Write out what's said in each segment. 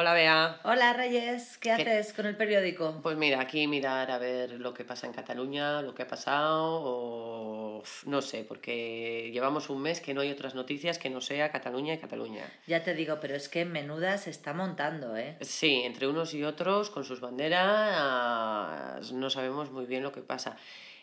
Hola, Bea. Hola, Reyes. ¿Qué, haces con el periódico? Pues mira, aquí mirar a ver lo que pasa en Cataluña, lo que ha pasado, o no sé, porque llevamos un mes que no hay otras noticias que no sea Cataluña y Cataluña. Ya te digo, pero es que menuda se está montando, ¿eh? Sí, entre unos y otros, con sus banderas, no sabemos muy bien lo que pasa.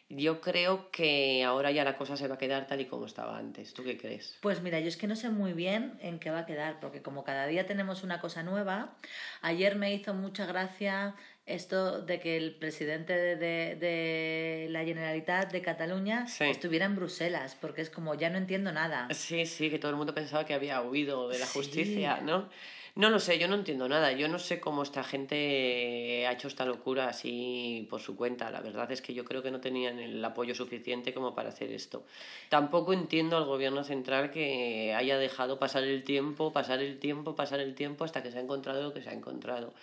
Yo creo que ahora ya la cosa se va a quedar tal y como estaba antes. ¿Tú qué crees? Pues mira, yo es que no sé muy bien en qué va a quedar, porque como cada día tenemos una cosa nueva, ayer me hizo mucha gracia esto de que el presidente de, de, la Generalitat de Cataluña estuviera en Bruselas, porque es como ya no entiendo nada. Sí, sí, que todo el mundo pensaba que había huido de la justicia, ¿no? No lo sé, yo no entiendo nada. Yo no sé cómo esta gente ha hecho esta locura así por su cuenta. La verdad es que yo creo que no tenían el apoyo suficiente como para hacer esto. Tampoco entiendo al gobierno central que haya dejado pasar el tiempo, pasar el tiempo, pasar el tiempo hasta que se ha encontrado lo que se ha encontrado.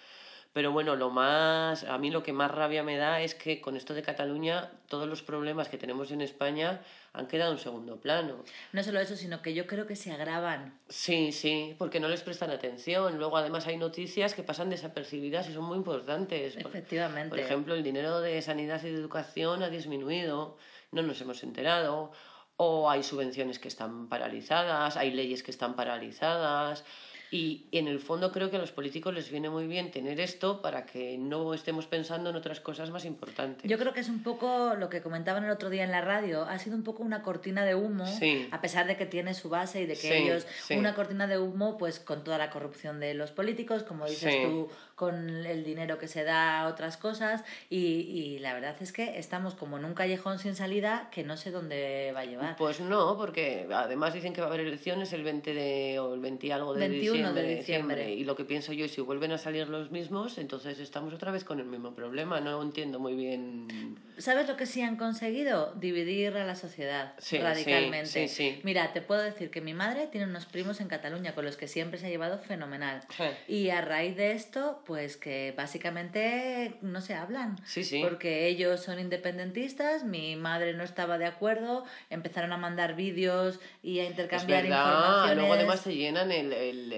Pero bueno, lo más, a mí lo que más rabia me da es que con esto de Cataluña, todos los problemas que tenemos en España han quedado en segundo plano. No solo eso, sino que yo creo que se agravan. Sí, sí, porque no les prestan atención. Luego además hay noticias que pasan desapercibidas y son muy importantes. Efectivamente. Por ejemplo, el dinero de sanidad y de educación ha disminuido, no nos hemos enterado. O hay subvenciones que están paralizadas, hay leyes que están paralizadas. Y en el fondo creo que a los políticos les viene muy bien tener esto para que no estemos pensando en otras cosas más importantes. Yo creo que es un poco lo que comentaban el otro día en la radio, ha sido un poco una cortina de humo, a pesar de que tiene su base y de que ellos, una cortina de humo pues con toda la corrupción de los políticos, como dices tú, con el dinero que se da a otras cosas y, y la verdad es que estamos como en un callejón sin salida que no sé dónde va a llevar. Pues no, porque además dicen que va a haber elecciones el 20 de, o el 20 y algo de 21 de diciembre. Y lo que pienso yo, si vuelven a salir los mismos, entonces estamos otra vez con el mismo problema. No entiendo muy bien. ¿Sabes lo que sí han conseguido? Dividir a la sociedad radicalmente. Mira, te puedo decir que mi madre tiene unos primos en Cataluña con los que siempre se ha llevado fenomenal. Y a raíz de esto, pues que básicamente no se hablan. Porque ellos son independentistas, mi madre no estaba de acuerdo, empezaron a mandar vídeos y a intercambiar informaciones. Luego además se llenan el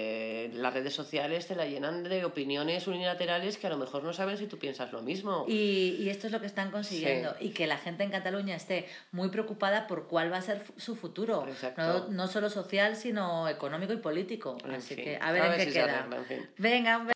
las redes sociales te la llenan de opiniones unilaterales que a lo mejor no saben si tú piensas lo mismo. Y, y esto es lo que están consiguiendo. Y que la gente en Cataluña esté muy preocupada por cuál va a ser su futuro. No, no, solo social, sino económico y político. Así que a ver en qué queda. Venga,